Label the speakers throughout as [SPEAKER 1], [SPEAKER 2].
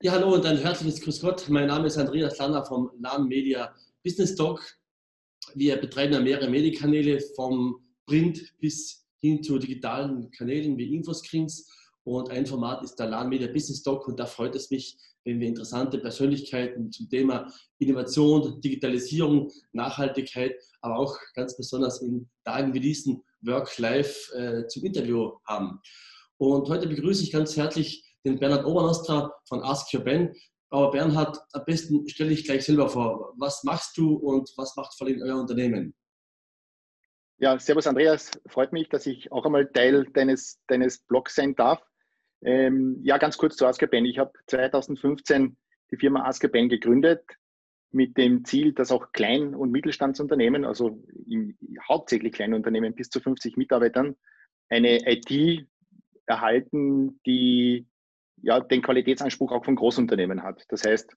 [SPEAKER 1] Ja, hallo und ein herzliches Grüß Gott. Mein Name ist Andreas Lanner vom LAN Media Business Talk. Wir betreiben ja mehrere Medienkanäle vom Print bis hin zu digitalen Kanälen wie Infoscreens. Und ein Format ist der LAN Media Business Talk und da freut es mich, wenn wir interessante Persönlichkeiten zum Thema Innovation, Digitalisierung, Nachhaltigkeit, aber auch ganz besonders in Tagen wie diesen Work-Life äh, zum Interview haben. Und heute begrüße ich ganz herzlich den Bernhard Obernostra von Ask Your Ben. Aber Bernhard, am besten stelle ich gleich selber vor. Was machst du und was macht vor allem euer Unternehmen?
[SPEAKER 2] Ja, servus Andreas. Freut mich, dass ich auch einmal Teil deines, deines Blogs sein darf. Ähm, ja, ganz kurz zu Ask Your Ben. Ich habe 2015 die Firma Ask Your Ben gegründet mit dem Ziel, dass auch Klein- und Mittelstandsunternehmen, also im, hauptsächlich kleine Unternehmen bis zu 50 Mitarbeitern, eine IT erhalten, die ja, den Qualitätsanspruch auch von Großunternehmen hat. Das heißt,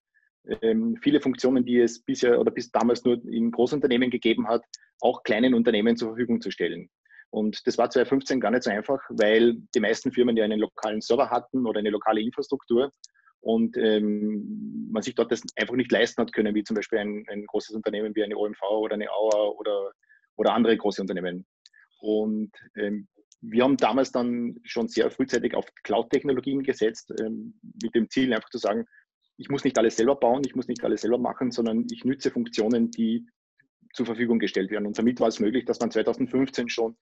[SPEAKER 2] ähm, viele Funktionen, die es bisher oder bis damals nur in Großunternehmen gegeben hat, auch kleinen Unternehmen zur Verfügung zu stellen. Und das war 2015 gar nicht so einfach, weil die meisten Firmen ja einen lokalen Server hatten oder eine lokale Infrastruktur und ähm, man sich dort das einfach nicht leisten hat können, wie zum Beispiel ein, ein großes Unternehmen wie eine OMV oder eine Auer oder, oder andere große Unternehmen. Und ähm, wir haben damals dann schon sehr frühzeitig auf Cloud-Technologien gesetzt, ähm, mit dem Ziel einfach zu sagen, ich muss nicht alles selber bauen, ich muss nicht alles selber machen, sondern ich nütze Funktionen, die zur Verfügung gestellt werden. Und damit war es möglich, dass man 2015 schon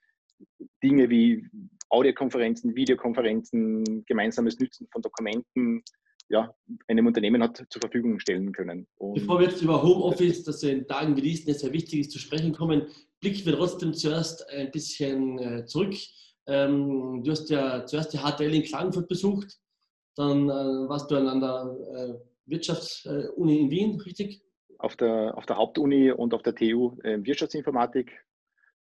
[SPEAKER 2] Dinge wie Audiokonferenzen, Videokonferenzen, gemeinsames Nützen von Dokumenten, ja, einem Unternehmen hat zur Verfügung stellen können.
[SPEAKER 1] Und Bevor wir jetzt über Homeoffice, das in Tagen wie diesen sehr wichtig ist, zu sprechen kommen, blicken wir trotzdem zuerst ein bisschen äh, zurück. Ähm, du hast ja zuerst die HTL in Klagenfurt besucht, dann äh, warst du an der äh, Wirtschaftsuni in Wien, richtig?
[SPEAKER 2] Auf der, auf der Hauptuni und auf der TU äh, Wirtschaftsinformatik.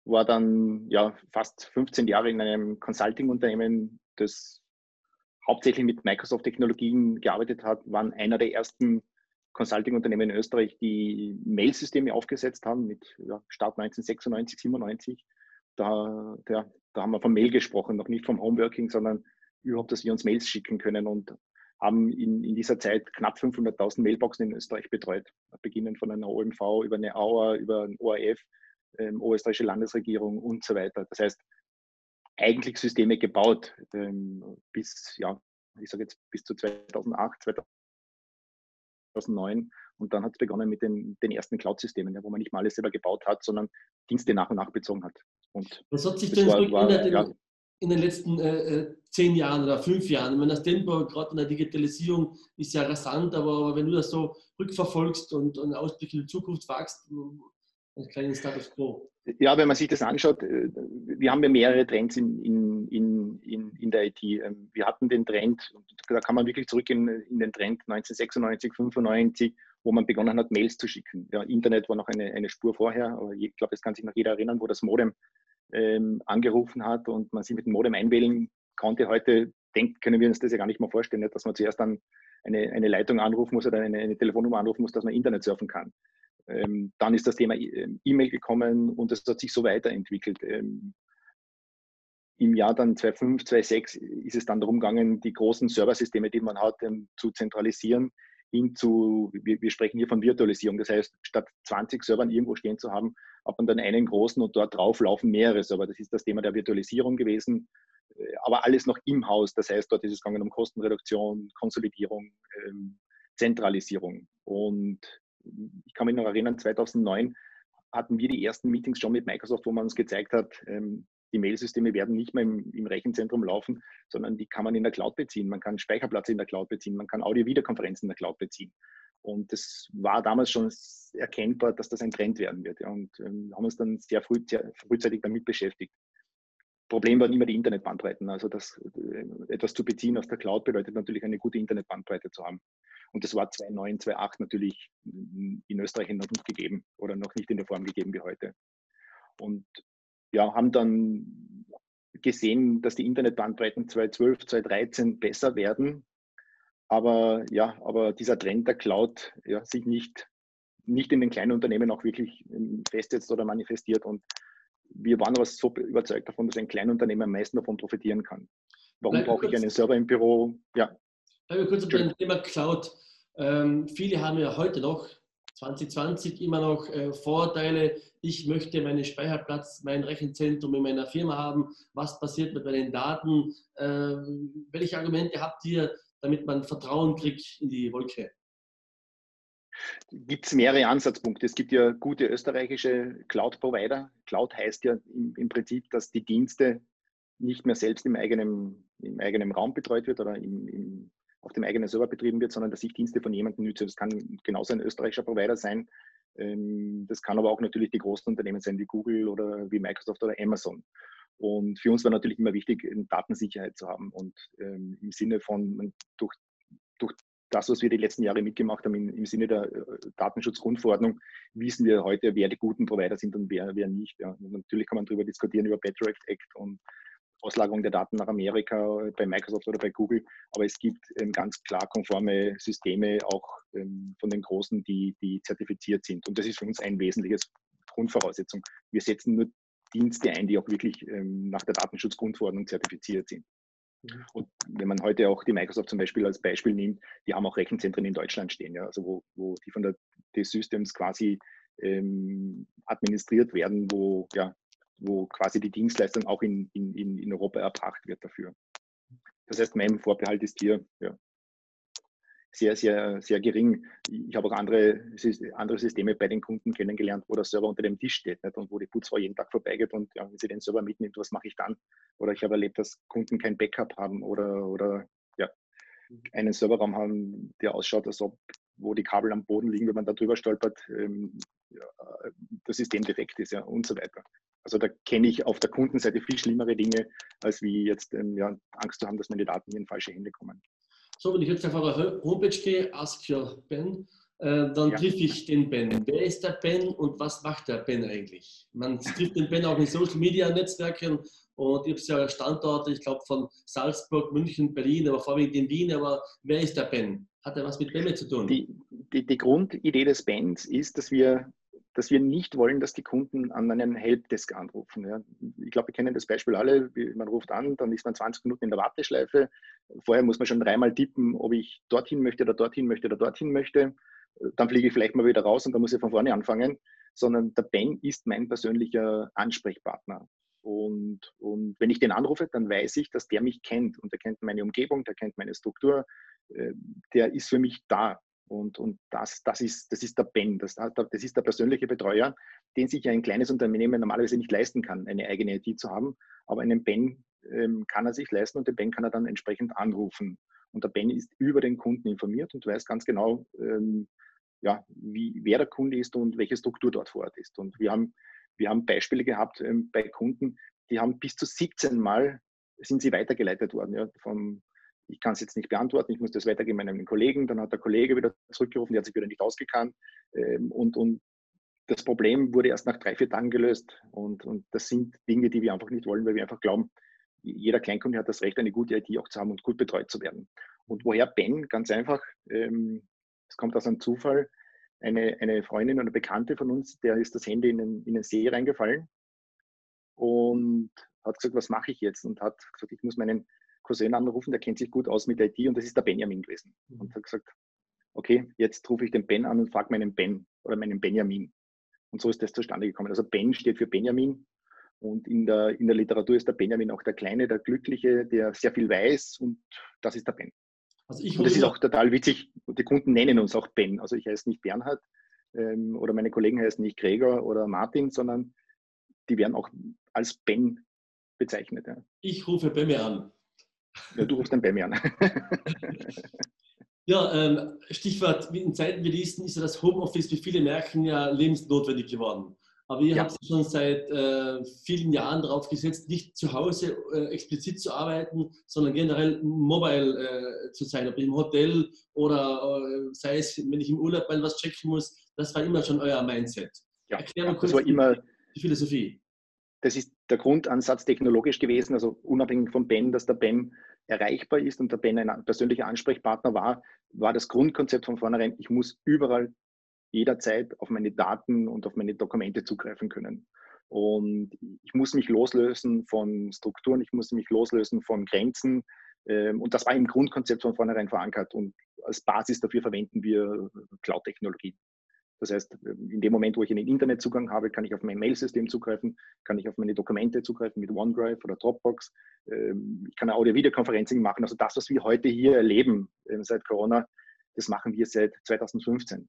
[SPEAKER 2] War dann ja, fast 15 Jahre in einem Consulting-Unternehmen, das hauptsächlich mit Microsoft-Technologien gearbeitet hat, waren einer der ersten Consulting-Unternehmen in Österreich, die Mail-Systeme aufgesetzt haben, mit ja, Start 1996, 97. Da, der, da haben wir vom Mail gesprochen, noch nicht vom Homeworking, sondern überhaupt, dass wir uns Mails schicken können und haben in, in dieser Zeit knapp 500.000 Mailboxen in Österreich betreut, beginnen von einer OMV über eine AUA, über ein ORF, ähm, österreichische Landesregierung und so weiter. Das heißt, eigentlich Systeme gebaut ähm, bis, ja, ich sage jetzt bis zu 2008, 2009 und dann hat es begonnen mit den, den ersten Cloud-Systemen, ja, wo man nicht mal alles selber gebaut hat, sondern Dienste nach und nach bezogen hat.
[SPEAKER 1] Und Was hat sich denn war, war, in, ja, in, den letzten äh, äh, zehn Jahren oder fünf Jahren? Ich meine, das Tempo gerade in der Digitalisierung ist ja rasant, aber, aber, wenn du das so rückverfolgst und, und Ausblick in die Zukunft wagst, einen kleinen Status Quo.
[SPEAKER 2] Ja, wenn man sich das anschaut, äh, wir haben ja mehrere Trends in, in, in, in, der IT. Ähm, wir hatten den Trend, da kann man wirklich zurückgehen in den Trend 1996, 95, wo man begonnen hat, Mails zu schicken. Ja, Internet war noch eine, eine Spur vorher, aber ich glaube, das kann sich noch jeder erinnern, wo das Modem ähm, angerufen hat und man sich mit dem Modem einwählen konnte. Heute denkt, können wir uns das ja gar nicht mehr vorstellen, nicht, dass man zuerst dann eine, eine Leitung anrufen muss oder eine, eine Telefonnummer anrufen muss, dass man Internet surfen kann. Ähm, dann ist das Thema ähm, E-Mail gekommen und es hat sich so weiterentwickelt. Ähm, Im Jahr dann 2005, 2006 ist es dann darum gegangen, die großen Serversysteme, die man hat, ähm, zu zentralisieren hin zu, wir, wir, sprechen hier von Virtualisierung. Das heißt, statt 20 Servern irgendwo stehen zu haben, hat man dann einen großen und dort drauf laufen mehrere Server. Das ist das Thema der Virtualisierung gewesen, äh, aber alles noch im Haus. Das heißt, dort ist es gegangen um Kostenreduktion, Konsolidierung, ähm, Zentralisierung. Und ich kann mich noch erinnern, 2009 hatten wir die ersten Meetings schon mit Microsoft, wo man uns gezeigt hat, ähm, die Mailsysteme werden nicht mehr im, im, Rechenzentrum laufen, sondern die kann man in der Cloud beziehen. Man kann Speicherplatz in der Cloud beziehen, man kann Audio-Videokonferenzen in der Cloud beziehen. Und das war damals schon erkennbar, dass das ein Trend werden wird. Und ähm, haben uns dann sehr, früh, sehr frühzeitig damit beschäftigt. Problem waren immer die Internetbandbreiten. Also das, äh, etwas zu beziehen aus der Cloud bedeutet natürlich eine gute Internetbandbreite zu haben. Und das war 2009, 2008 natürlich in Österreich noch nicht gegeben oder noch nicht in der Form gegeben wie heute. Und ja, haben dann gesehen, dass die Internetbandbreiten 2012, 2013 besser werden. Aber ja, aber dieser Trend der Cloud ja, sich nicht, nicht in den kleinen Unternehmen auch wirklich ähm, festsetzt oder manifestiert. Und wir waren aber so überzeugt davon, dass ein Kleinunternehmer am meisten davon profitieren kann. Warum brauche ich einen Server im Büro?
[SPEAKER 1] Ja. kurz über das Thema Cloud. Ähm, viele haben ja heute noch 2020 immer noch äh, Vorteile. Ich möchte meinen Speicherplatz, mein Rechenzentrum in meiner Firma haben. Was passiert mit meinen Daten? Äh, welche Argumente habt ihr, damit man Vertrauen kriegt in die Wolke?
[SPEAKER 2] Gibt es mehrere Ansatzpunkte. Es gibt ja gute österreichische Cloud-Provider. Cloud heißt ja im, im, Prinzip, dass die Dienste nicht mehr selbst im eigenen, im eigenen Raum betreut wird oder im, im auf dem eigenen Server betrieben wird, sondern dass ich Dienste von jemandem nütze. Das kann genauso ein österreichischer Provider sein. Ähm, das kann aber auch natürlich die großen Unternehmen sein, wie Google oder wie Microsoft oder Amazon. Und für uns war natürlich immer wichtig, Datensicherheit zu haben und ähm, im Sinne von durch, durch das, was wir die letzten Jahre mitgemacht haben, im, Sinne der äh, Datenschutzgrundverordnung, wissen wir heute, wer die guten Provider sind und wer, wer nicht. Ja. natürlich kann man darüber diskutieren, über Better Act und Auslagerung der Daten nach Amerika bei Microsoft oder bei Google. Aber es gibt ähm, ganz klar konforme Systeme auch ähm, von den Großen, die, die zertifiziert sind. Und das ist für uns ein wesentliches Grundvoraussetzung. Wir setzen nur Dienste ein, die auch wirklich ähm, nach der Datenschutzgrundverordnung zertifiziert sind. Mhm. Und wenn man heute auch die Microsoft zum Beispiel als Beispiel nimmt, die haben auch Rechenzentren in Deutschland stehen, ja, also wo, wo die von der T-Systems quasi ähm, administriert werden, wo ja, wo quasi die Dienstleistung auch in, in, in Europa erbracht wird dafür. Das heißt, mein Vorbehalt ist hier ja, sehr, sehr, sehr gering. Ich habe auch andere, andere Systeme bei den Kunden kennengelernt, wo der Server unter dem Tisch steht nicht? und wo die Putzfrau jeden Tag vorbeigeht und ja, wenn sie den Server mitnimmt, was mache ich dann? Oder ich habe erlebt, dass Kunden kein Backup haben oder, oder ja, einen Serverraum haben, der ausschaut, als ob wo die Kabel am Boden liegen, wenn man da drüber stolpert, ähm, ja, das System defekt ist ja, und so weiter. Also da kenne ich auf der Kundenseite viel schlimmere Dinge, als wie jetzt ähm, ja, Angst zu haben, dass meine Daten in falsche Hände kommen.
[SPEAKER 1] So, wenn ich jetzt auf eure Homepage gehe, Ask Your Ben, äh, dann ja. treffe ich den Ben. Wer ist der Ben und was macht der Ben eigentlich? Man trifft den Ben auch in Social Media Netzwerken und ich habe ja Standorte, ich glaube von Salzburg, München, Berlin, aber vorwiegend in Wien. Aber wer ist der Ben? Hat er was mit Ben zu tun?
[SPEAKER 2] Die, die, die Grundidee des Bens ist, dass wir dass wir nicht wollen, dass die Kunden an einen Helpdesk anrufen. Ja. Ich glaube, wir kennen das Beispiel alle. Man ruft an, dann ist man 20 Minuten in der Warteschleife. Vorher muss man schon dreimal tippen, ob ich dorthin möchte oder dorthin möchte oder dorthin möchte. Dann fliege ich vielleicht mal wieder raus und dann muss ich von vorne anfangen. Sondern der Ben ist mein persönlicher Ansprechpartner. Und, und wenn ich den anrufe, dann weiß ich, dass der mich kennt und der kennt meine Umgebung, der kennt meine Struktur, äh, der ist für mich da. Und, und das, das, ist, das ist der Ben, das, das ist der persönliche Betreuer, den sich ein kleines Unternehmen normalerweise nicht leisten kann, eine eigene IT zu haben. Aber einen Ben ähm, kann er sich leisten und den Ben kann er dann entsprechend anrufen. Und der Ben ist über den Kunden informiert und weiß ganz genau, ähm, ja, wie, wer der Kunde ist und welche Struktur dort vor Ort ist. Und wir haben, wir haben Beispiele gehabt ähm, bei Kunden, die haben bis zu 17 Mal sind sie weitergeleitet worden, ja, vom, ich kann es jetzt nicht beantworten, ich muss das weitergeben meinem Kollegen, dann hat der Kollege wieder zurückgerufen, der hat sich wieder nicht ausgekannt ähm, und, und das Problem wurde erst nach drei, vier Tagen gelöst und, und das sind Dinge, die wir einfach nicht wollen, weil wir einfach glauben, jeder Kleinkunde hat das Recht, eine gute IT auch zu haben und gut betreut zu werden. Und woher Ben? Ganz einfach, ähm, es kommt aus einem Zufall, eine, eine Freundin oder Bekannte von uns, der ist das Handy in den, in den See reingefallen und hat gesagt, was mache ich jetzt? Und hat gesagt, ich muss meinen Cousin anrufen, der kennt sich gut aus mit IT und das ist der Benjamin gewesen. Mhm. Und hat gesagt, okay, jetzt rufe ich den Ben an und frage meinen Ben oder meinen Benjamin. Und so ist das zustande gekommen. Also Ben steht für Benjamin und in der, in der Literatur ist der Benjamin auch der Kleine, der Glückliche, der sehr viel weiß und das ist der Ben. Also und das ist auch total witzig. Die Kunden nennen uns auch Ben. Also ich heiße nicht Bernhard ähm, oder meine Kollegen heißen nicht Gregor oder Martin, sondern die werden auch als Ben bezeichnet. Ja.
[SPEAKER 1] Ich rufe Ben mir an.
[SPEAKER 2] Ja, du rufst dann bei mir an.
[SPEAKER 1] ja, ähm, Stichwort, in Zeiten wie diesen ist ja das Homeoffice, wie viele merken, ja lebensnotwendig geworden. Aber ihr ja. habt schon seit äh, vielen Jahren darauf gesetzt, nicht zu Hause äh, explizit zu arbeiten, sondern generell mobile äh, zu sein, ob im Hotel oder äh, sei es, wenn ich im Urlaub mal was checken muss. Das war immer schon euer Mindset.
[SPEAKER 2] Ja, Erklär mal kurz das war immer die Philosophie das ist der Grundansatz technologisch gewesen, also unabhängig von Ben, dass der Ben erreichbar ist und der Ben ein persönlicher Ansprechpartner war, war das Grundkonzept von vornherein, ich muss überall jederzeit auf meine Daten und auf meine Dokumente zugreifen können. Und ich muss mich loslösen von Strukturen, ich muss mich loslösen von Grenzen. Ähm, und das war im Grundkonzept von vornherein verankert und als Basis dafür verwenden wir Cloud-Technologien. Das heißt, in dem Moment, wo ich einen Internetzugang habe, kann ich auf mein Mail-System zugreifen, kann ich auf meine Dokumente zugreifen mit OneDrive oder Dropbox. Ähm, ich kann Audio-Videokonferenzen machen. Also das, was wir heute hier erleben ähm, seit Corona, das machen wir seit 2015.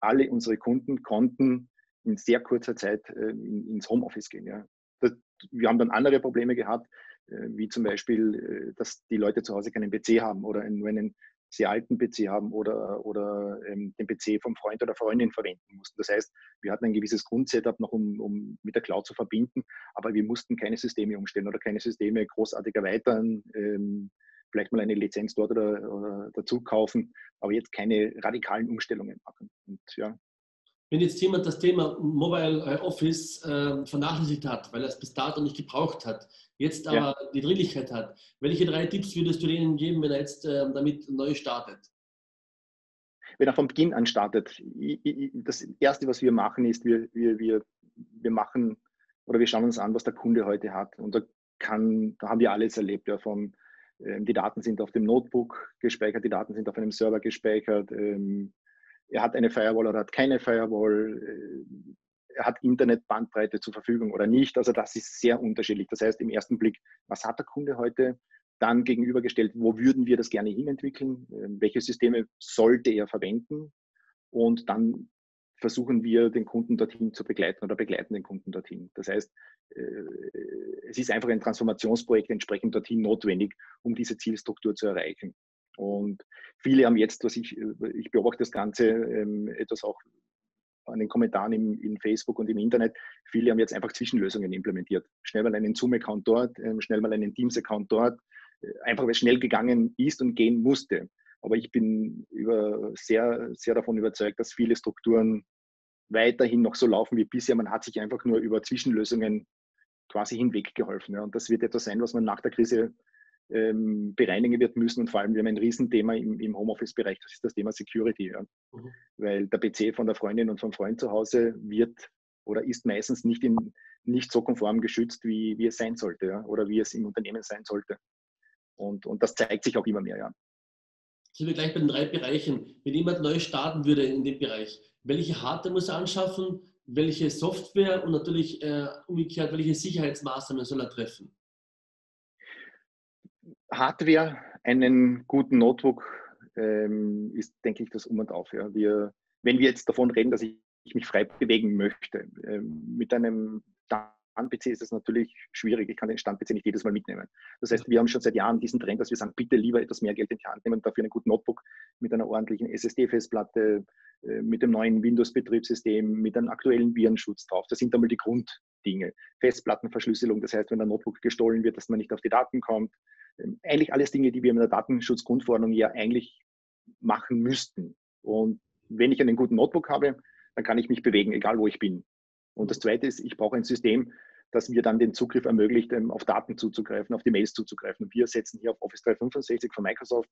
[SPEAKER 2] Alle unsere Kunden konnten in sehr kurzer Zeit ähm, ins Homeoffice gehen. Wir haben dann andere Probleme gehabt, äh, wie zum Beispiel, äh, dass die Leute zu Hause keinen PC haben oder nur einen sehr alten PC haben oder, oder ähm, den PC vom Freund oder Freundin verwenden mussten. Das heißt, wir hatten ein gewisses Grundsetup noch, um, um mit der Cloud zu verbinden, aber wir mussten keine Systeme umstellen oder keine Systeme großartig erweitern, ähm, vielleicht mal eine Lizenz dort oder, oder dazu kaufen, aber jetzt keine radikalen Umstellungen machen. Und ja,
[SPEAKER 1] wenn jetzt jemand das Thema Mobile äh, Office äh, vernachlässigt hat, weil er es bis dato nicht gebraucht hat, jetzt aber ja. die Dringlichkeit hat, welche drei Tipps würdest du denen geben, wenn er jetzt äh, damit neu startet?
[SPEAKER 2] Wenn er von Beginn an startet, das Erste, was wir machen, ist, wir, wir, wir, wir machen oder wir schauen uns an, was der Kunde heute hat. Und da, kann, da haben wir alles erlebt, ja, von ähm, die Daten sind auf dem Notebook gespeichert, die Daten sind auf einem Server gespeichert, ähm, er hat eine Firewall oder hat keine Firewall, äh, er hat Internetbandbreite zur Verfügung oder nicht. Also das ist sehr unterschiedlich. Das heißt, im ersten Blick, was hat der Kunde heute? Dann gegenübergestellt, wo würden wir das gerne hinentwickeln? Ähm, welche Systeme sollte er verwenden? Und dann versuchen wir, den Kunden dorthin zu begleiten oder begleiten den Kunden dorthin. Das heißt, äh, es ist einfach ein Transformationsprojekt entsprechend dorthin notwendig, um diese Zielstruktur zu erreichen. Und viele haben jetzt, was ich, ich beobachte das Ganze ähm, etwas auch an den Kommentaren im, in Facebook und im Internet, viele haben jetzt einfach Zwischenlösungen implementiert. Schnell mal einen Zoom-Account dort, ähm, schnell mal einen Teams-Account dort, äh, einfach weil es schnell gegangen ist und gehen musste. Aber ich bin über, sehr, sehr davon überzeugt, dass viele Strukturen weiterhin noch so laufen wie bisher. Man hat sich einfach nur über Zwischenlösungen quasi hinweggeholfen. Ja. Und das wird etwas sein, was man nach der Krise ähm, bereinigen wird müssen. Und vor allem, wir haben ein Riesenthema im, im Homeoffice-Bereich, das ist das Thema Security. Ja. Mhm. Weil der PC von der Freundin und vom Freund zu Hause wird oder ist meistens nicht, in, nicht so konform geschützt, wie, wie es sein sollte ja, oder wie es im Unternehmen sein sollte. Und, und das zeigt sich auch immer mehr. Ja.
[SPEAKER 1] Sind wir gleich bei den drei Bereichen. Wenn jemand neu starten würde in dem Bereich, welche Hardware muss er anschaffen, welche Software und natürlich äh, umgekehrt, welche Sicherheitsmaßnahmen soll er treffen?
[SPEAKER 2] Hardware, einen guten Notebook ähm, ist, denke ich, das Um und Auf. Ja. Wir, wenn wir jetzt davon reden, dass ich, ich mich frei bewegen möchte, ähm, mit einem Stand-PC ist es natürlich schwierig. Ich kann den Stand-PC nicht jedes Mal mitnehmen. Das heißt, wir haben schon seit Jahren diesen Trend, dass wir sagen, bitte lieber etwas mehr Geld in die Hand nehmen, dafür einen guten Notebook mit einer ordentlichen SSD-Festplatte, äh, mit dem neuen Windows-Betriebssystem, mit einem aktuellen Virenschutz drauf. Das sind einmal die Grunddinge. Festplattenverschlüsselung, das heißt, wenn der Notebook gestohlen wird, dass man nicht auf die Daten kommt. Eigentlich alles Dinge, die wir in der Datenschutzgrundverordnung ja eigentlich machen müssten. Und wenn ich einen guten Notebook habe, dann kann ich mich bewegen, egal wo ich bin. Und das Zweite ist, ich brauche ein System, das mir dann den Zugriff ermöglicht, ähm, auf Daten zuzugreifen, auf die Mails zuzugreifen. Und wir setzen hier auf Office 365 von Microsoft.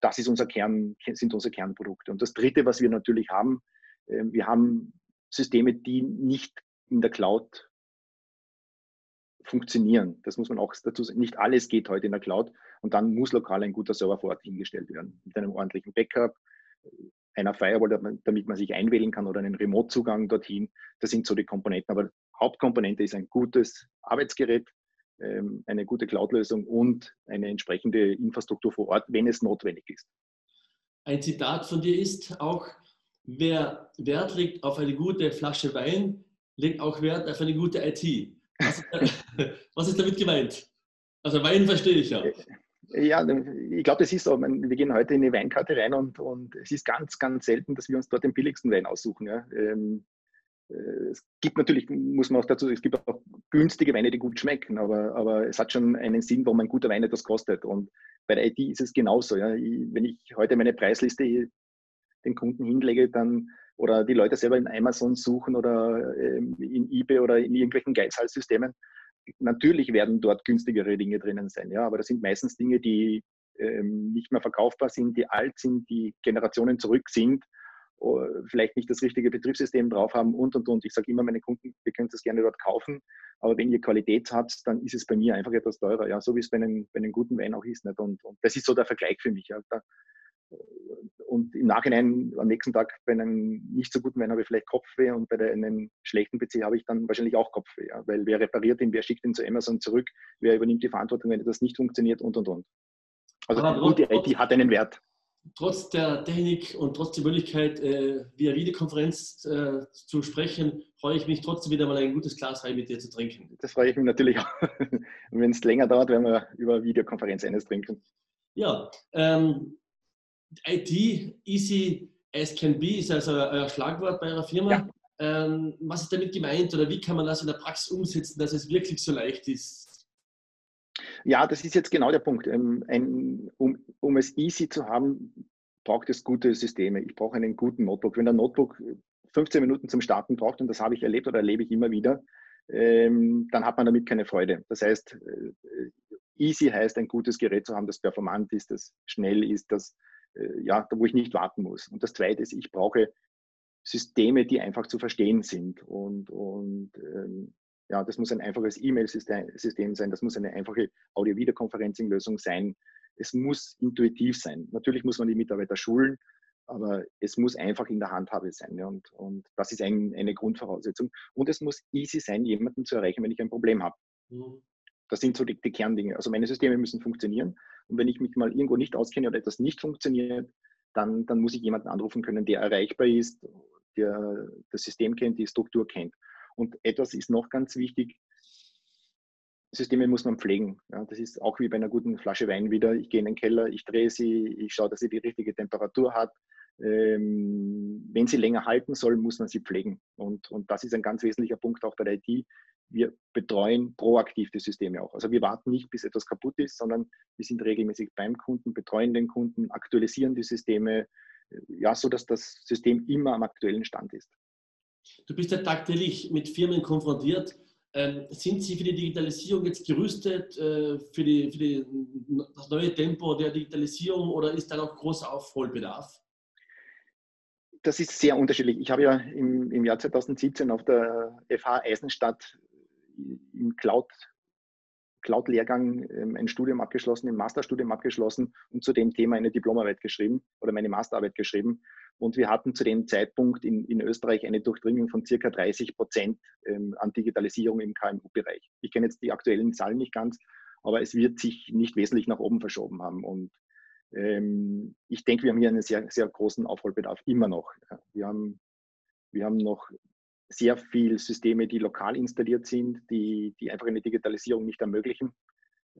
[SPEAKER 2] Das ist unser Kern, sind unsere Kernprodukte. Und das Dritte, was wir natürlich haben, ähm, wir haben Systeme, die nicht in der Cloud funktionieren. Das muss man auch dazu sagen. Nicht alles geht heute in der Cloud und dann muss lokal ein guter Server vor Ort hingestellt werden. Mit einem ordentlichen Backup, einer Firewall, damit man sich einwählen kann oder einen Remote-Zugang dorthin. Das sind so die Komponenten. Aber Hauptkomponente ist ein gutes Arbeitsgerät, ähm, eine gute Cloud-Lösung und eine entsprechende Infrastruktur vor Ort, wenn es notwendig ist.
[SPEAKER 1] Ein Zitat von dir ist auch, wer Wert legt auf eine gute Flasche Wein, legt auch Wert auf eine gute IT. Was, was ist damit gemeint? Also Wein verstehe ich ja.
[SPEAKER 2] Ja, ich glaube, das ist so. Wir gehen heute in eine Weinkarte rein und, und es ist ganz, ganz selten, dass wir uns dort den billigsten Wein aussuchen. Ja. Ähm, äh, es gibt natürlich, muss man auch dazu sagen, es gibt auch günstige Weine, die gut schmecken, aber, aber es hat schon einen Sinn, warum ein guter Wein etwas kostet. Und bei der IT ist es genauso. Ja. wenn ich heute meine Preisliste den Kunden hinlege, dann oder die Leute selber in Amazon suchen oder ähm, in eBay oder in irgendwelchen Geizhalssystemen. Natürlich werden dort günstigere Dinge drinnen sein, ja, aber das sind meistens Dinge, die ähm, nicht mehr verkaufbar sind, die alt sind, die Generationen zurück sind vielleicht nicht das richtige Betriebssystem drauf haben und und und. Ich sage immer meinen Kunden, ihr könnt das gerne dort kaufen, aber wenn ihr Qualität habt, dann ist es bei mir einfach etwas teurer, ja, so wie es bei einem, bei einem guten Wein auch ist. Nicht? Und, und das ist so der Vergleich für mich. Ja. Da, und im Nachhinein, am nächsten Tag bei einem nicht so guten Wein habe ich vielleicht Kopfweh und bei einem schlechten PC habe ich dann wahrscheinlich auch Kopfweh. Ja? Weil wer repariert ihn, wer schickt ihn zu Amazon zurück, wer übernimmt die Verantwortung, wenn das nicht funktioniert und und und. Also Aber gute IT hat einen Wert
[SPEAKER 1] trotz der Technik und trotz der Möglichkeit, äh, via Videokonferenz äh, zu sprechen, freue ich mich trotzdem wieder mal ein gutes Glas Wein mit dir zu trinken.
[SPEAKER 2] Das freue ich mich natürlich auch. Wenn es länger dauert, werden wir über Videokonferenz eines trinken.
[SPEAKER 1] Ja, ähm, IT easy as can be ist also euer Schlagwort bei eurer Firma. Ja. Ähm, was ist damit gemeint oder wie kann man das in der Praxis umsetzen, dass es wirklich so leicht ist?
[SPEAKER 2] Ja, das ist jetzt genau der Punkt. Ähm, ein, um, um es easy zu haben, braucht es gute Systeme. Ich brauche einen guten Notebook. Wenn der Notebook 15 Minuten zum Starten braucht, und das habe ich erlebt oder erlebe ich immer wieder, ähm, dann hat man damit keine Freude. Das heißt, äh, easy heißt, ein gutes Gerät zu haben, das performant ist, das schnell ist, das, äh, ja, wo ich nicht warten muss. Und das Zweite ist, ich brauche Systeme, die einfach zu verstehen sind. Und, und ähm, ja, das muss ein einfaches E-Mail-System sein, das muss eine einfache Audio-Videoconferencing-Lösung sein. Es muss intuitiv sein. Natürlich muss man die Mitarbeiter schulen, aber es muss einfach in der Handhabe sein. Ja, und, und das ist ein, eine Grundvoraussetzung. Und es muss easy sein, jemanden zu erreichen, wenn ich ein Problem habe. Mhm. Das sind so die, die, Kerndinge. Also meine Systeme müssen funktionieren. Und wenn ich mich mal irgendwo nicht auskenne oder etwas nicht funktioniert, dann, dann muss ich jemanden anrufen können, der erreichbar ist, der das System kennt, die Struktur kennt. Und etwas ist noch ganz wichtig, Systeme muss man pflegen. Ja, das ist auch wie bei einer guten Flasche Wein wieder. Ich gehe in den Keller, ich drehe sie, ich schaue, dass sie die richtige Temperatur hat. Ähm, wenn sie länger halten soll, muss man sie pflegen. Und, und das ist ein ganz wesentlicher Punkt auch bei der IT. Wir betreuen proaktiv die Systeme auch. Also wir warten nicht, bis etwas kaputt ist, sondern wir sind regelmäßig beim Kunden, betreuen den Kunden, aktualisieren die Systeme, ja, so dass das System immer am aktuellen Stand ist.
[SPEAKER 1] Du bist ja tagtäglich mit Firmen konfrontiert. Ähm, sind Sie für die Digitalisierung jetzt gerüstet, äh, für, die, für die, das neue Tempo der Digitalisierung oder ist da noch großer Aufholbedarf?
[SPEAKER 2] Das ist sehr unterschiedlich. Ich habe ja im, im Jahr 2017 auf der FH Eisenstadt im Cloud Cloud-Lehrgang ähm, ein Studium abgeschlossen, ein Masterstudium abgeschlossen und zu dem Thema eine Diplomarbeit geschrieben oder meine Masterarbeit geschrieben. Und wir hatten zu dem Zeitpunkt in, in Österreich eine Durchdringung von circa 30 Prozent ähm, an Digitalisierung im KMU-Bereich. Ich kenne jetzt die aktuellen Zahlen nicht ganz, aber es wird sich nicht wesentlich nach oben verschoben haben. Und ähm, ich denke, wir haben hier einen sehr, sehr großen Aufholbedarf immer noch. Wir haben, wir haben noch sehr viele Systeme, die lokal installiert sind, die, die einfach eine Digitalisierung nicht ermöglichen.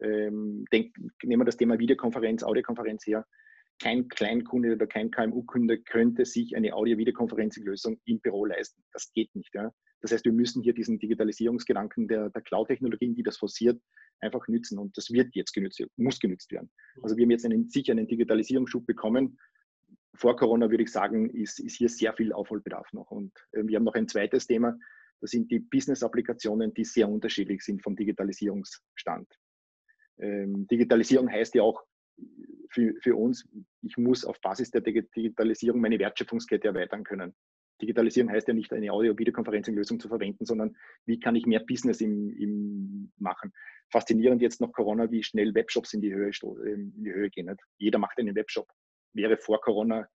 [SPEAKER 2] Ähm, denk, nehmen wir das Thema Videokonferenz, Audiokonferenz her. Kein Kleinkunde oder kein KMU-Kunde könnte sich eine Audio-Videokonferenzing-Lösung im Büro leisten. Das geht nicht. Ja. Das heißt, wir müssen hier diesen Digitalisierungsgedanken der, der Cloud-Technologien, die das forciert, einfach nützen. Und das wird jetzt genützt, muss genützt werden. Also wir haben jetzt einen, sicher einen Digitalisierungsschub bekommen, vor Corona würde ich sagen, ist, ist hier sehr viel Aufholbedarf noch. Und äh, wir haben noch ein zweites Thema, das sind die Business-Applikationen, die sehr unterschiedlich sind vom Digitalisierungsstand. Ähm, Digitalisierung heißt ja auch für, für uns, ich muss auf Basis der Digitalisierung meine Wertschöpfungskette erweitern können. Digitalisierung heißt ja nicht eine Audio-Videokonferencing-Lösung zu verwenden, sondern wie kann ich mehr Business im, im machen. Faszinierend jetzt nach Corona, wie schnell Webshops in die Höhe, in die Höhe gehen. Nicht? Jeder macht einen Webshop wäre vor Corona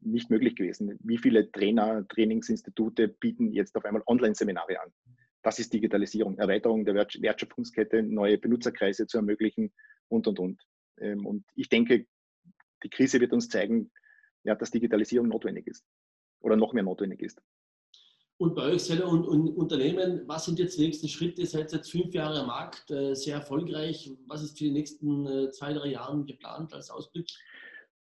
[SPEAKER 2] nicht möglich gewesen. Wie viele Trainer, Trainingsinstitute bieten jetzt auf einmal Online-Seminare an? Das ist Digitalisierung, Erweiterung der Wertschöpfungskette, neue Benutzerkreise zu ermöglichen und, und, und. Ähm, und ich denke, die Krise wird uns zeigen, ja, dass Digitalisierung notwendig ist oder noch mehr notwendig ist.
[SPEAKER 1] Und bei euch selber und, und Unternehmen, was sind jetzt die nächsten Schritte? Ihr seid jetzt fünf Jahre am Markt, äh, sehr erfolgreich. Was ist für die nächsten äh, zwei, drei Jahre geplant als Ausblick?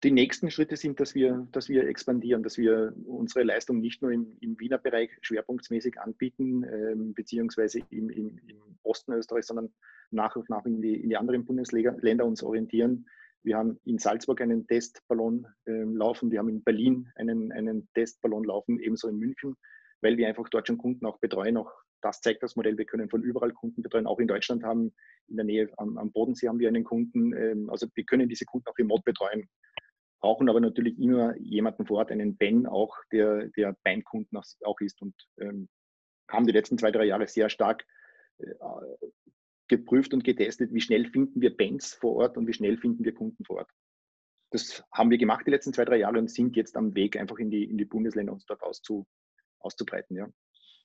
[SPEAKER 2] Die nächsten Schritte sind, dass wir, dass wir expandieren, dass wir unsere Leistung nicht nur im, im Wiener Bereich schwerpunktmäßig anbieten, ähm, beziehungsweise im, im, im, Osten Österreichs, sondern nach und nach in die, in die anderen Bundesländer uns orientieren. Wir haben in Salzburg einen Testballon ähm, laufen, wir haben in Berlin einen, einen Testballon laufen, ebenso in München, weil wir einfach dort schon Kunden auch betreuen. Auch das zeigt das Modell, wir können von überall Kunden betreuen. Auch in Deutschland haben, in der Nähe am, am Bodensee haben wir einen Kunden. Ähm, also wir können diese Kunden auch remote betreuen. brauchen aber natürlich immer jemanden vor Ort, einen Ben auch, der, der beim Kunden auch ist und ähm, haben die letzten zwei, drei Jahre sehr stark äh, geprüft und getestet, wie schnell finden wir Bands vor Ort und wie schnell finden wir Kunden vor Ort. Das haben wir gemacht die letzten zwei, drei Jahre und sind jetzt am Weg, einfach in die, in die Bundesländer uns dort auszu, auszubreiten. Ja.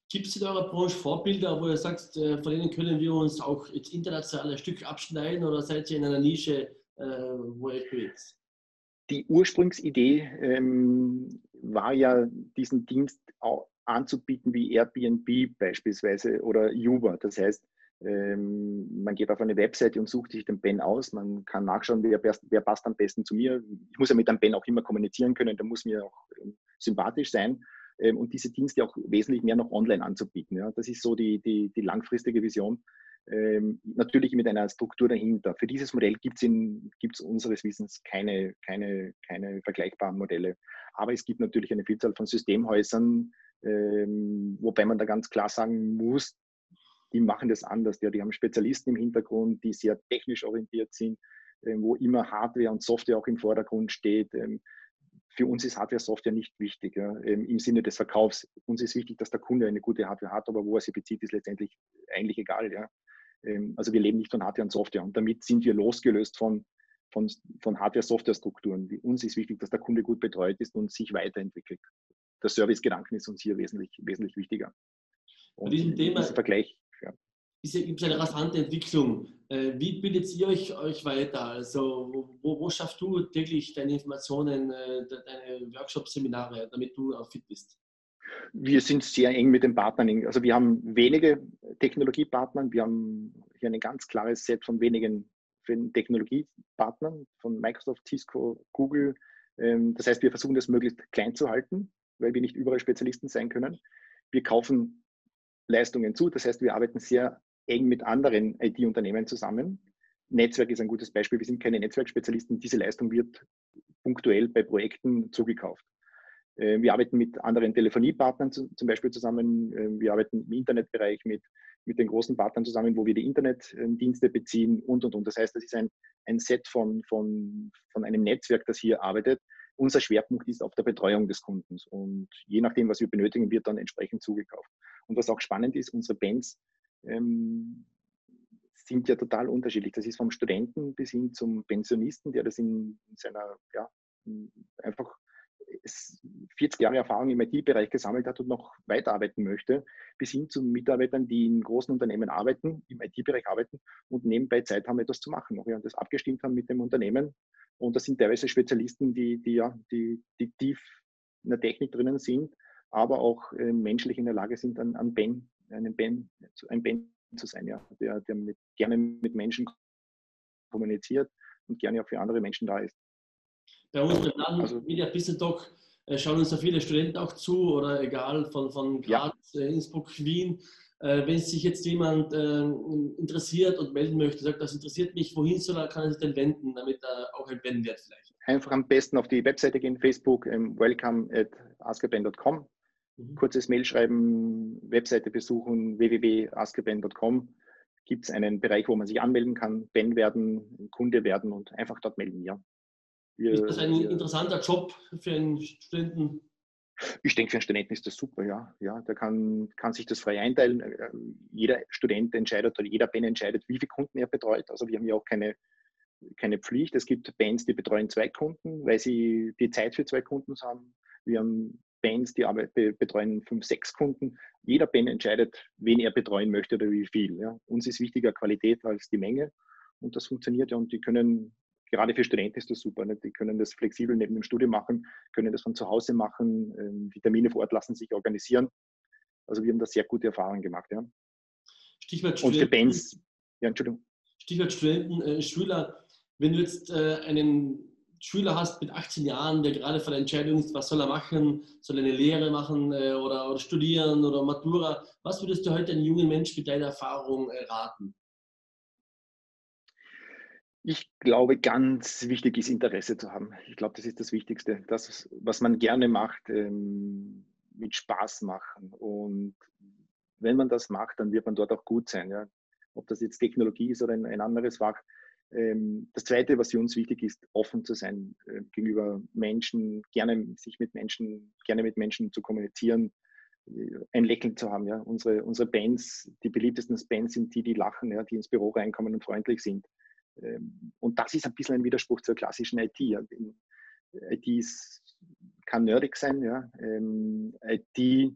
[SPEAKER 1] Gibt es in eurer Branche Vorbilder, wo ihr sagt, äh, von denen können wir uns auch jetzt international ein Stück abschneiden oder seid ihr in einer Nische, äh, wo ihr bewegt?
[SPEAKER 2] Die Ursprungsidee ähm, war ja, diesen Dienst anzubieten wie Airbnb beispielsweise oder Uber. Das heißt, ähm, man geht auf eine Webseite und sucht sich den Ben aus. Man kann nachschauen, wer, wer, passt am besten zu mir. Ich muss ja mit dem Ben auch immer kommunizieren können. Der muss mir auch ähm, sympathisch sein. Ähm, und diese Dienste auch wesentlich mehr noch online anzubieten. Das ist so die, die, die langfristige Vision. Natürlich mit einer Struktur dahinter. Für dieses Modell gibt es unseres Wissens keine, keine, keine vergleichbaren Modelle. Aber es gibt natürlich eine Vielzahl von Systemhäusern, wobei man da ganz klar sagen muss, die machen das anders. Ja, die haben Spezialisten im Hintergrund, die sehr technisch orientiert sind, ähm, wo immer Hardware und Software auch im Vordergrund steht. Ähm, für uns ist Hardware, Software nicht wichtig ja, ähm, im Sinne des Verkaufs. Uns ist wichtig, dass der Kunde eine gute Hardware hat, aber wo er sie bezieht, ist letztendlich eigentlich egal. Ja. Also wir leben nicht von Hardware und Software und damit sind wir losgelöst von, von, von Hardware-Software-Strukturen. Uns ist wichtig, dass der Kunde gut betreut ist und sich weiterentwickelt. Der Service-Gedanken ist uns hier wesentlich, wesentlich wichtiger.
[SPEAKER 1] Und Bei diesem Thema Vergleich. Gibt es eine rasante Entwicklung. Äh, wie bildet ihr euch, euch weiter? Also wo, wo schaffst du täglich deine Informationen, äh, deine Workshops, Seminare, damit du auch fit bist?
[SPEAKER 2] Wir sind sehr eng mit den Partnern. Also wir haben wenige Technologiepartner. Wir haben hier ein ganz klares Set von wenigen Technologiepartnern, von Microsoft, Cisco, Google. Ähm, das heißt, wir versuchen das möglichst klein zu halten, weil wir nicht überall Spezialisten sein können. Wir kaufen Leistungen zu. Das heißt, wir arbeiten sehr eng mit anderen IT-Unternehmen zusammen. Netzwerk ist ein gutes Beispiel. Wir sind keine Netzwerkspezialisten. Diese Leistung wird punktuell bei Projekten zugekauft. Äh, wir arbeiten mit anderen Telefoniepartnern zum Beispiel zusammen. Äh, wir arbeiten im Internetbereich mit, mit den großen Partnern zusammen, wo wir die Internetdienste beziehen und, und, und. Das heißt, das ist ein, ein Set von, von, von einem Netzwerk, das hier arbeitet. Unser Schwerpunkt ist auf der Betreuung des Kundens und je nachdem, was wir benötigen, wird dann entsprechend zugekauft. Und was auch spannend ist, unsere Bands ähm, sind ja total unterschiedlich. Das ist vom Studenten bis hin zum Pensionisten, der das in, seiner, ja, einfach 40 Jahre Erfahrung im IT-Bereich gesammelt hat und noch weiterarbeiten möchte, bis hin zu Mitarbeitern, die in großen Unternehmen arbeiten, im IT-Bereich arbeiten und nebenbei Zeit haben, etwas zu machen. Und das abgestimmt haben mit dem Unternehmen. Und das sind teilweise Spezialisten, die, die, ja, die, die tief in der Technik drinnen sind aber auch äh, menschlich in der Lage sind, an, an Ben, einen Ben, ein Ben zu sein, ja, der, der mit, gerne mit Menschen kommuniziert und gerne auch für andere Menschen da ist.
[SPEAKER 1] Bei unserem Land also, Media Business Talk äh, schauen uns da viele Studenten auch zu oder egal von, von Graz, ja. Äh, Innsbruck, Wien. Äh, wenn sich jetzt jemand interessiert und melden möchte, sagt, das interessiert mich, wohin soll er, kann er sich denn wenden, damit er auch ein Ben wird vielleicht?
[SPEAKER 2] Einfach am besten auf die Webseite gehen, Facebook, ähm, welcome at askaben.com Mhm. Kurzes Mail schreiben, Webseite besuchen, www.askeben.com. Gibt es einen Bereich, wo man sich anmelden kann, Ben werden, Kunde werden und einfach dort melden, ja.
[SPEAKER 1] Wir, ist das ein wir, interessanter Job für einen Studenten?
[SPEAKER 2] Ich denke, für einen Studenten ist das super, ja. ja der kann, kann sich das frei einteilen. Äh, jeder Student entscheidet oder jeder Ben entscheidet, wie viele Kunden er betreut. Also wir haben ja auch keine, keine Pflicht. Es gibt Bands, die betreuen zwei Kunden, weil sie die Zeit für zwei Kunden haben. Wir haben Bands, die Arbeit, betreuen fünf, sechs Kunden. Jeder Band entscheidet, wen er betreuen möchte oder wie viel. Ja. Uns ist wichtiger Qualität als die Menge und das funktioniert ja und die können, gerade für Studenten ist das super, ne? die können das flexibel neben dem Studium machen, können das von zu Hause machen, ähm, die Termine vor Ort lassen sich organisieren. Also wir haben da sehr gute Erfahrungen gemacht. Ja.
[SPEAKER 1] Stichwort
[SPEAKER 2] Studenten. Und für Bands, ja, Entschuldigung.
[SPEAKER 1] Stichwort Studenten, äh, Schüler, wenn du jetzt äh, einen Schüler hast mit 18 Jahren, der gerade vor der Entscheidung ist, was soll er machen, soll er eine Lehre machen äh, oder, oder, studieren oder Matura, was würdest du heute einem jungen Mensch mit deiner Erfahrung äh, raten?
[SPEAKER 2] Ich glaube, ganz wichtig ist Interesse zu haben. Ich glaube, das ist das Wichtigste. Das, was man gerne macht, ähm, mit Spaß machen. Und wenn man das macht, dann wird man dort auch gut sein. Ja? Ob das jetzt Technologie ist oder ein, anderes Fach, das Zweite, was für uns wichtig ist, offen zu sein äh, gegenüber Menschen, gerne sich mit Menschen, gerne mit Menschen zu kommunizieren, äh, ein Lächeln zu haben. Ja. Unsere, unsere Bands, die beliebtesten Bands sind die, die lachen, ja, die ins Büro reinkommen und freundlich sind. Ähm, und das ist ein bisschen ein Widerspruch zur klassischen IT. IT ist, kann nerdig sein. Ja. Ähm, IT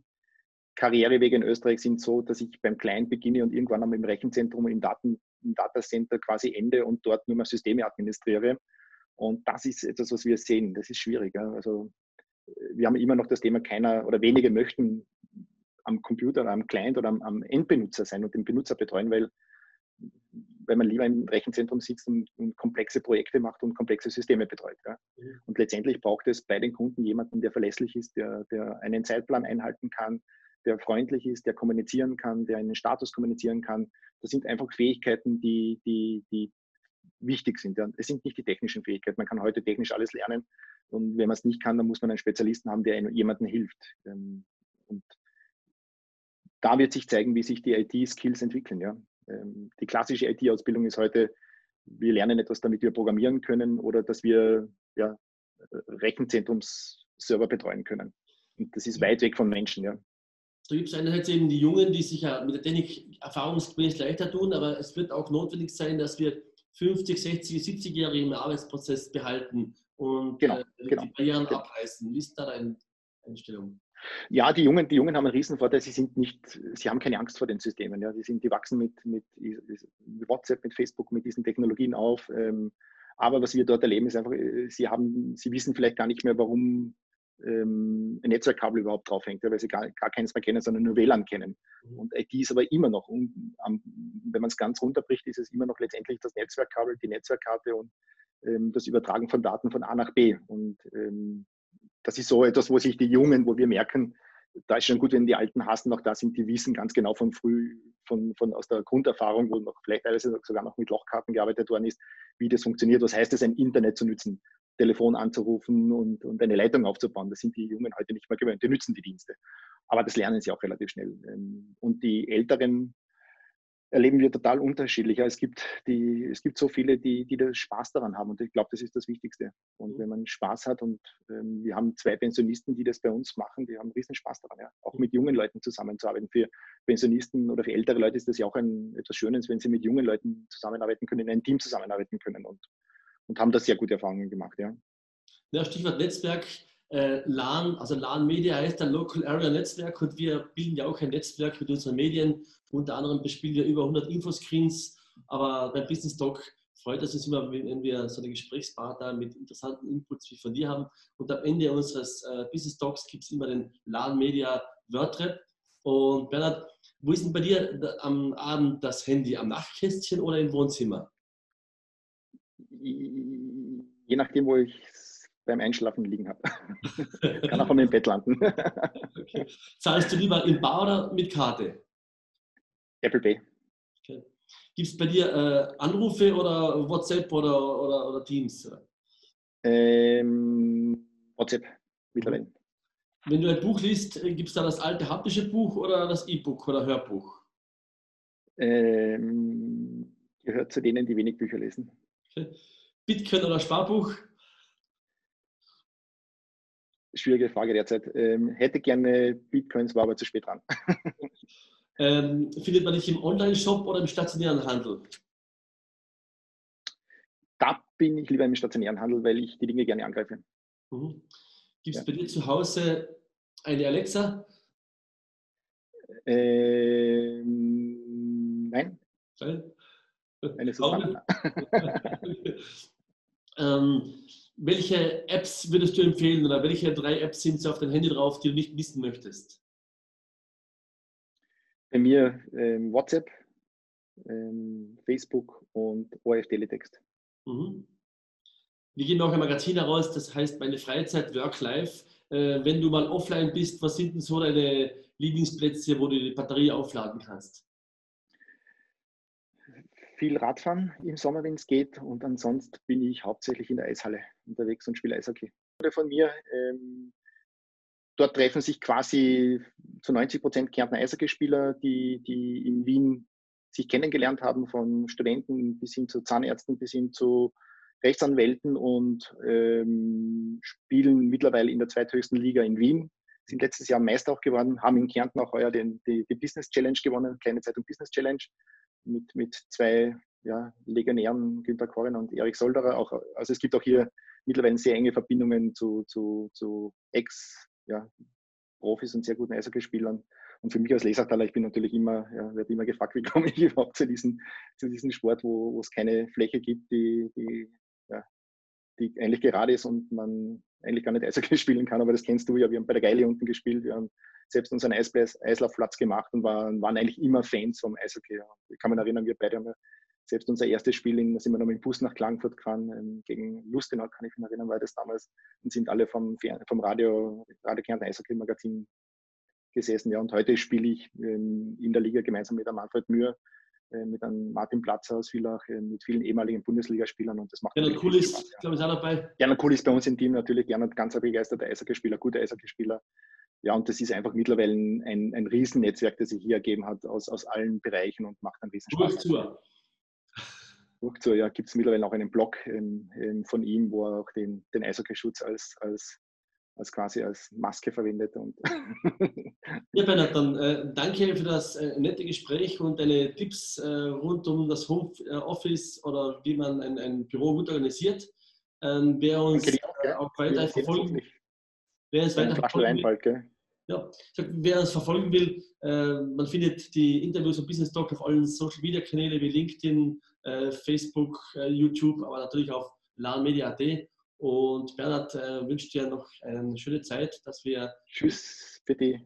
[SPEAKER 2] Karrierewege in Österreich sind so, dass ich beim Client beginne und irgendwann im Rechenzentrum, im, Daten, im Datacenter quasi ende und dort nur mehr Systeme administriere. Und das ist etwas, was wir sehen. Das ist schwierig. Also wir haben immer noch das Thema, keiner oder wenige möchten am Computer, am Client oder am, am Endbenutzer sein und den Benutzer betreuen, weil, weil man lieber im Rechenzentrum sitzt und, und komplexe Projekte macht und komplexe Systeme betreut. Ja. Mhm. Und letztendlich braucht es bei den Kunden jemanden, der verlässlich ist, der, der einen Zeitplan einhalten kann, der freundlich ist, der kommunizieren kann, der einen Status kommunizieren kann. Das sind einfach Fähigkeiten, die, die, die wichtig sind. Es sind nicht die technischen Fähigkeiten. Man kann heute technisch alles lernen. Und wenn man es nicht kann, dann muss man einen Spezialisten haben, der jemandem hilft. Ähm, und da wird sich zeigen, wie sich die IT-Skills entwickeln. Ja. Ähm, die klassische IT-Ausbildung ist heute, wir lernen etwas, damit wir programmieren können oder dass wir ja, Rechenzentrumsserver betreuen können. Und das ist weit weg von Menschen. Ja.
[SPEAKER 1] Da gibt es einerseits eben die Jungen, die sich ja mit der Technik erfahrungsgemäß leichter tun, aber es wird auch notwendig sein, dass wir 50, 60, 70-Jährige im Arbeitsprozess behalten und genau, äh, genau, die Barrieren genau. abreißen. Wie ist da deine Einstellung?
[SPEAKER 2] Ja, die Jungen, die Jungen haben einen Riesenvorteil, sie sind nicht, sie haben keine Angst vor den Systemen. Ja. Die, sind, die wachsen mit, mit WhatsApp, mit Facebook, mit diesen Technologien auf. Ähm, aber was wir dort erleben, ist einfach, äh, sie haben, sie wissen vielleicht gar nicht mehr, warum ähm, ein Netzwerkkabel überhaupt draufhängt, ja, weil sie gar, gar keines mehr kennen, sondern nur WLAN kennen. Mhm. Und IT ist aber immer noch, um, um, wenn man es ganz runterbricht, ist es immer noch letztendlich das Netzwerkkabel, die Netzwerkkarte und ähm, das Übertragen von Daten von A nach B. Und ähm, das ist so etwas, wo sich die Jungen, wo wir merken, da ist schon gut, wenn die alten Hasen noch da sind, die wissen ganz genau von früh, von, von aus der Grunderfahrung, wo noch vielleicht teilweise sogar noch mit Lochkarten gearbeitet worden ist, wie das funktioniert. Was heißt es, ein Internet zu nutzen? Telefon anzurufen und, und eine Leitung aufzubauen. Das sind die Jungen heute nicht mehr gewöhnt. Die nützen die Dienste. Aber das lernen sie auch relativ schnell. Ähm, und die Älteren erleben wir total unterschiedlich. Es gibt, die, es gibt so viele, die, die da Spaß daran haben und ich glaube, das ist das Wichtigste. Und mhm. wenn man Spaß hat und ähm, wir haben zwei Pensionisten, die das bei uns machen, die haben riesen Spaß daran, ja. auch mit jungen Leuten zusammenzuarbeiten. Für Pensionisten oder für ältere Leute ist das ja auch ein, etwas Schönes, wenn sie mit jungen Leuten zusammenarbeiten können, in einem Team zusammenarbeiten können und und haben da sehr gute Erfahrungen gemacht. Ja,
[SPEAKER 1] ja Stichwort Netzwerk. Äh, LAN, also LAN Media heißt dann Local Area Netzwerk und wir bilden ja auch ein Netzwerk mit unseren Medien. Unter anderem bespielen wir über 100 Infoscreens, aber beim Business Talk freut es uns immer, wenn wir so eine Gesprächspartner mit interessanten Inputs wie von dir haben. Und am Ende unseres äh, Business Talks gibt es immer den LAN Media WordRap. Und Bernhard, wo ist denn bei dir am Abend das Handy? Am Nachtkästchen oder im Wohnzimmer?
[SPEAKER 2] Je nachdem, wo ich es beim Einschlafen liegen habe. Kann auch von im Bett landen.
[SPEAKER 1] okay. Zahlst du lieber in Bar oder mit Karte?
[SPEAKER 2] Apple Pay.
[SPEAKER 1] Okay. Gibt es bei dir äh, Anrufe oder WhatsApp oder, oder, oder Teams?
[SPEAKER 2] Ähm, WhatsApp mittlerweile.
[SPEAKER 1] Wenn du ein Buch liest, äh, gibt es da das alte haptische Buch oder das E-Book oder Hörbuch?
[SPEAKER 2] Ähm, gehört zu denen, die wenig Bücher lesen.
[SPEAKER 1] Bitcoin oder Sparbuch?
[SPEAKER 2] Schwierige Frage derzeit. Ähm, hätte gerne Bitcoins, war aber zu spät dran.
[SPEAKER 1] ähm, findet man dich im Online-Shop oder im stationären Handel?
[SPEAKER 2] Da bin ich lieber im stationären Handel, weil ich die Dinge gerne angreife.
[SPEAKER 1] Mhm. Gibt es ja. bei dir zu Hause eine Alexa?
[SPEAKER 2] Ähm, nein.
[SPEAKER 1] Nein. Eine Susanna. ähm, welche Apps würdest du empfehlen oder welche drei Apps sind auf dein Handy drauf, die du nicht missen möchtest?
[SPEAKER 2] Bei mir ähm, WhatsApp, ähm, Facebook und ORF Teletext. Mhm.
[SPEAKER 1] Wir gehen auch ein Magazin heraus, das heißt meine Freizeit, Work-Life. Äh, wenn du mal offline bist, was sind denn so deine Lieblingsplätze, wo du die Batterie aufladen kannst?
[SPEAKER 2] Viel Radfahren im Sommer, wenn es geht. Und ansonsten bin ich hauptsächlich in der Eishalle unterwegs und spiele Eishockey. Von mir, ähm, dort treffen sich quasi zu 90 Prozent Kärntner Eishockeyspieler, die, die in Wien sich kennengelernt haben, von Studenten bis hin zu Zahnärzten, bis hin zu Rechtsanwälten und ähm, spielen mittlerweile in der zweithöchsten Liga in Wien, sind letztes Jahr Meister auch geworden, haben in Kärnten auch heuer den, die, die Business Challenge gewonnen, kleine Zeitung Business Challenge, mit, mit zwei ja, Legionären, Günter Korin und Erik Solderer. Auch, also es gibt auch hier mittlerweile sehr enge Verbindungen zu, zu, zu Ex-Profis ja, und sehr guten Eishockeyspielern. Und für mich als Lesertaler, ich bin natürlich immer, ja, werde immer gefragt, wie komme ich überhaupt zu diesem, zu diesem Sport, wo, wo es keine Fläche gibt, die, die, ja, die eigentlich gerade ist und man eigentlich gar nicht Eishockey spielen kann, aber das kennst du ja. Wir haben bei der Geile unten gespielt, wir haben selbst unseren Eislaufplatz gemacht und waren, waren eigentlich immer Fans vom Eishockey. Ich kann mich erinnern, wir beide haben ja selbst unser erstes Spiel, in, da sind wir noch mit dem Bus nach Klagenfurt gefahren, ähm, gegen Lustenau, kann ich mich erinnern, war das damals, und sind alle vom, vom Radio, Radio Kärnten Eishockey-Magazin gesessen. Ja, und heute spiele ich ähm, in der Liga gemeinsam mit einem Manfred Mühr, mit einem Martin Platzer aus Villach, äh, mit vielen ehemaligen Bundesligaspielern und das macht
[SPEAKER 1] Gernot Cool ist, Spaß, ja. glaube ich, auch dabei.
[SPEAKER 2] Gernot Cool ist bei uns im Team natürlich, Gernot ganz ein begeisterter Eishockeyspieler, guter Eishockeyspieler. Ja, und das ist einfach mittlerweile ein, ein Riesennetzwerk, das sich hier ergeben hat aus, aus allen Bereichen und macht einen riesen Spaß. Durchzu, ja, gibt es mittlerweile auch einen Blog ähm, ähm, von ihm, wo er auch den, den Eishockeyschutz als, als als quasi als Maske verwendet. Und
[SPEAKER 1] ja, Bernhard, dann äh, danke für das äh, nette Gespräch und deine Tipps äh, rund um das Homeoffice oder wie man ein, ein Büro gut organisiert. Ähm, wer uns äh, auch weiter verfolgen, wer uns weiter verfolgen will, ja, wer uns verfolgen will, äh, man findet die Interviews und Business Talk auf allen Social Media Kanälen wie LinkedIn, äh, Facebook, YouTube, aber natürlich auf lanmedia.at und Bernhard äh, wünscht dir noch eine schöne Zeit, dass wir.
[SPEAKER 2] Tschüss, bitte.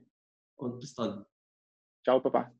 [SPEAKER 1] Und bis dann.
[SPEAKER 2] Ciao, Papa.